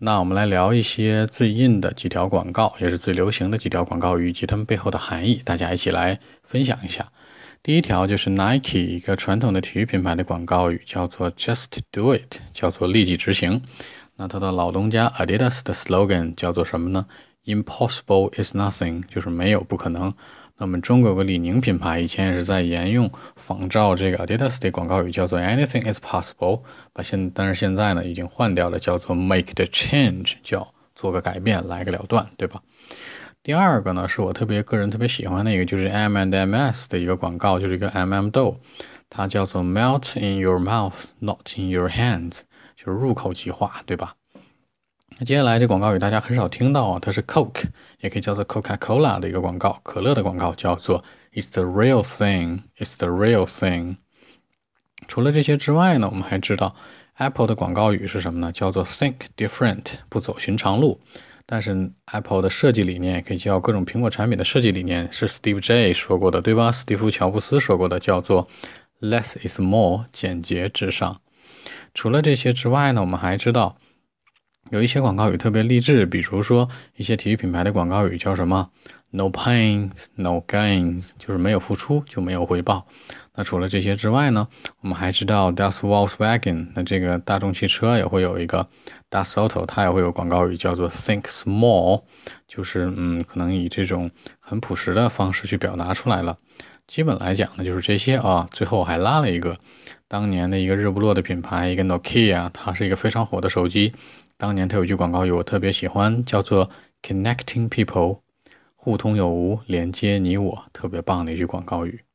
那我们来聊一些最硬的几条广告，也是最流行的几条广告语以及它们背后的含义，大家一起来分享一下。第一条就是 Nike 一个传统的体育品牌的广告语，叫做 Just Do It，叫做立即执行。那它的老东家 Adidas 的 slogan 叫做什么呢？Impossible is nothing，就是没有不可能。那么中国有个李宁品牌，以前也是在沿用仿照这个 Adidas 的广告语，叫做 Anything is possible。把现但是现在呢，已经换掉了，叫做 Make the change，叫做个改变，来个了断，对吧？第二个呢，是我特别个人特别喜欢的一个，就是 M and M&S 的一个广告，就是一个 M&M 豆，它叫做 Melt in your mouth, not in your hands，就是入口即化，对吧？那接下来这广告语大家很少听到啊，它是 Coke，也可以叫做 Coca-Cola 的一个广告，可乐的广告叫做 It's the real thing，It's the real thing。除了这些之外呢，我们还知道 Apple 的广告语是什么呢？叫做 Think different，不走寻常路。但是 Apple 的设计理念也可以叫各种苹果产品的设计理念，是 Steve J 说过的，对吧？史蒂夫乔布斯说过的，叫做 Less is more，简洁至上。除了这些之外呢，我们还知道。有一些广告语特别励志，比如说一些体育品牌的广告语叫什么？No pains, no gains，就是没有付出就没有回报。那除了这些之外呢，我们还知道 Das Volkswagen，那这个大众汽车也会有一个 Das Auto，它也会有广告语叫做 Think small，就是嗯，可能以这种很朴实的方式去表达出来了。基本来讲呢，就是这些啊。最后还拉了一个当年的一个日不落的品牌，一个 Nokia，它是一个非常火的手机。当年它有句广告语我特别喜欢，叫做 “Connecting People”，互通有无，连接你我，特别棒的一句广告语。